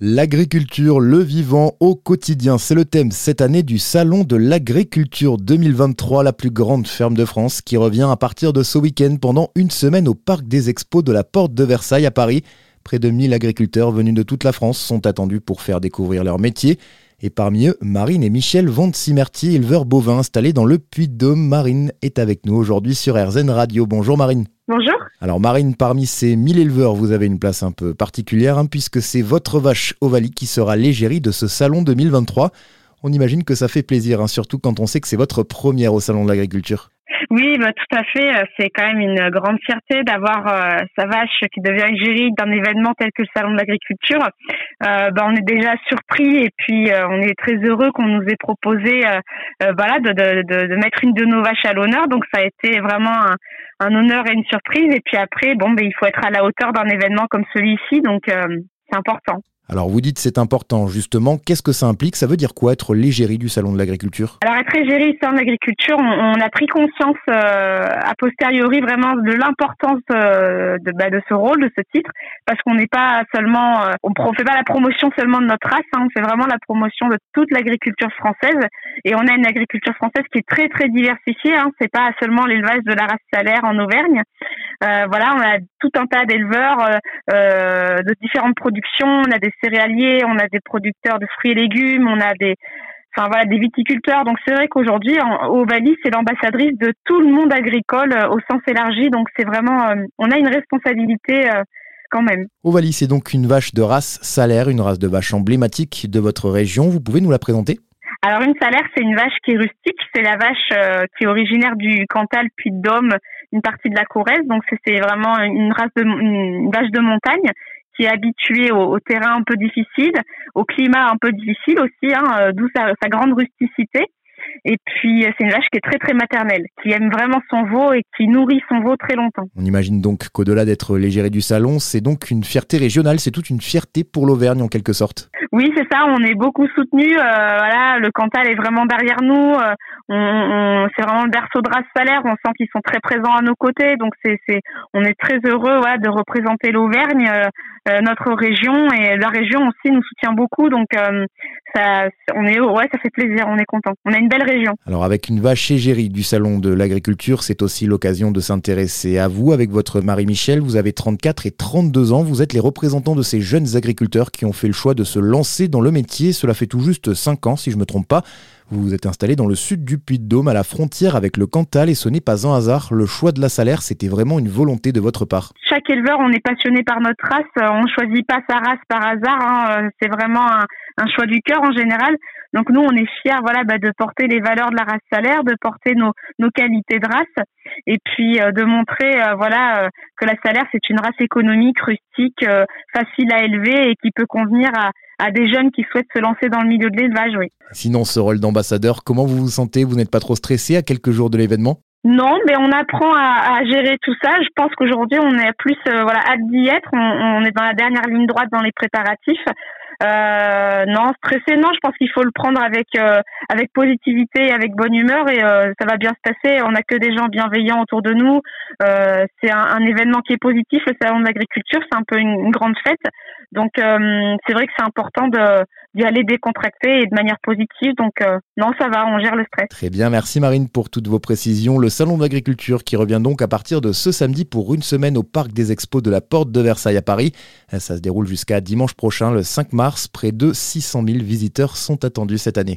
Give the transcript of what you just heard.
L'agriculture, le vivant au quotidien, c'est le thème cette année du Salon de l'agriculture 2023, la plus grande ferme de France, qui revient à partir de ce week-end pendant une semaine au Parc des Expos de la Porte de Versailles à Paris. Près de 1000 agriculteurs venus de toute la France sont attendus pour faire découvrir leur métier. Et parmi eux, Marine et Michel Vont Simerty, éleveurs bovins installés dans le Puy-de-Dôme. Marine est avec nous aujourd'hui sur RZN Radio. Bonjour Marine. Bonjour. Alors Marine, parmi ces 1000 éleveurs, vous avez une place un peu particulière hein, puisque c'est votre vache Ovalie qui sera l'égérie de ce salon 2023. On imagine que ça fait plaisir, hein, surtout quand on sait que c'est votre première au salon de l'agriculture. Oui, bah, tout à fait. Euh, c'est quand même une grande fierté d'avoir euh, sa vache qui devient égérie d'un événement tel que le Salon de l'agriculture. Euh, bah, on est déjà surpris et puis on est très heureux qu'on nous ait proposé voilà, de, mettre une de nos vaches à l'honneur. Donc ça a été vraiment un, honneur et une surprise. Et puis après, bon, ben il faut être à la hauteur d'un événement comme celui-ci. Donc c'est important. Alors vous dites c'est important, justement, qu'est-ce que ça implique? Ça veut dire quoi être l'égérie du Salon de l'agriculture? Alors être l'égérie du Salon de l'agriculture, on, a pris conscience euh, a posteriori vraiment de l'importance euh, de, bah, de ce rôle, de ce titre, parce qu'on n'est pas seulement, euh, on ne fait pas la promotion seulement de notre race, hein, on fait vraiment la promotion de toute l'agriculture française, et on a une agriculture française qui est très très diversifiée, hein, c'est pas seulement l'élevage de la race salaire en Auvergne, euh, voilà, on a tout un tas d'éleveurs euh, euh, de différentes productions. On a des céréaliers, on a des producteurs de fruits et légumes, on a des, enfin voilà, des viticulteurs. Donc c'est vrai qu'aujourd'hui, Ovalie, c'est l'ambassadrice de tout le monde agricole au sens élargi. Donc c'est vraiment, on a une responsabilité. quand même. Ovalie, c'est donc une vache de race salaire, une race de vache emblématique de votre région. Vous pouvez nous la présenter? Alors une salaire, c'est une vache qui est rustique, c'est la vache qui est originaire du Cantal puis de Dôme une partie de la Corrèze. Donc c'est vraiment une race de vache de montagne qui est habituée au, terrain un peu difficile, au climat un peu difficile aussi, hein, euh, d'où sa, sa, grande rusticité. Et puis, euh, c'est une vache qui est très, très maternelle, qui aime vraiment son veau et qui nourrit son veau très longtemps. On imagine donc qu'au-delà d'être l'égérie du salon, c'est donc une fierté régionale, c'est toute une fierté pour l'Auvergne en quelque sorte. Oui, c'est ça. On est beaucoup soutenu. Euh, voilà, le Cantal est vraiment derrière nous. Euh, c'est vraiment le berceau de race salaire. On sent qu'ils sont très présents à nos côtés. Donc c'est, on est très heureux de représenter l'Auvergne, euh, notre région et la région aussi nous soutient beaucoup. Donc ça, on est, ouais, ça fait plaisir. On est content. On a une belle région. Alors avec une vache égérie du salon de l'agriculture, c'est aussi l'occasion de s'intéresser à vous avec votre mari Michel. Vous avez 34 et 32 ans. Vous êtes les représentants de ces jeunes agriculteurs qui ont fait le choix de se lancer dans le métier. Cela fait tout juste 5 ans, si je me trompe pas. Vous vous êtes installé dans le sud du Puy-de-Dôme, à la frontière avec le Cantal, et ce n'est pas un hasard. Le choix de la salaire, c'était vraiment une volonté de votre part. Chaque éleveur, on est passionné par notre race. On ne choisit pas sa race par hasard. Hein. C'est vraiment un, choix du cœur en général. Donc nous, on est fiers, voilà, bah, de porter les valeurs de la race salaire, de porter nos, nos qualités de race, et puis euh, de montrer, euh, voilà, euh, que la salaire c'est une race économique, rustique, facile à élever et qui peut convenir à, à des jeunes qui souhaitent se lancer dans le milieu de l'élevage, oui. Sinon, ce rôle d'ambassadeur, comment vous vous sentez? Vous n'êtes pas trop stressé à quelques jours de l'événement? Non, mais on apprend à, gérer tout ça. Je pense qu'aujourd'hui, on est plus euh, voilà hâte d'y être. On, est dans la dernière ligne droite dans les préparatifs. Euh, non, stressé, non. Je pense qu'il faut le prendre avec euh, avec positivité, avec bonne humeur, et euh, ça va bien se passer. On n'a que des gens bienveillants autour de nous. C'est un, événement qui est positif. Le salon de l'agriculture, c'est un peu une, grande fête. Donc c'est vrai que c'est important de d'y aller décontracté et de manière positive. Donc non, ça va, on gère le stress. Très bien, merci Marine pour toutes vos précisions. Le salon de l'agriculture qui revient donc à partir de ce samedi pour une semaine au parc des expos de la Porte de Versailles à Paris. Ça se déroule jusqu'à dimanche prochain, le 5 mars. Près de 600 000 visiteurs sont attendus cette année.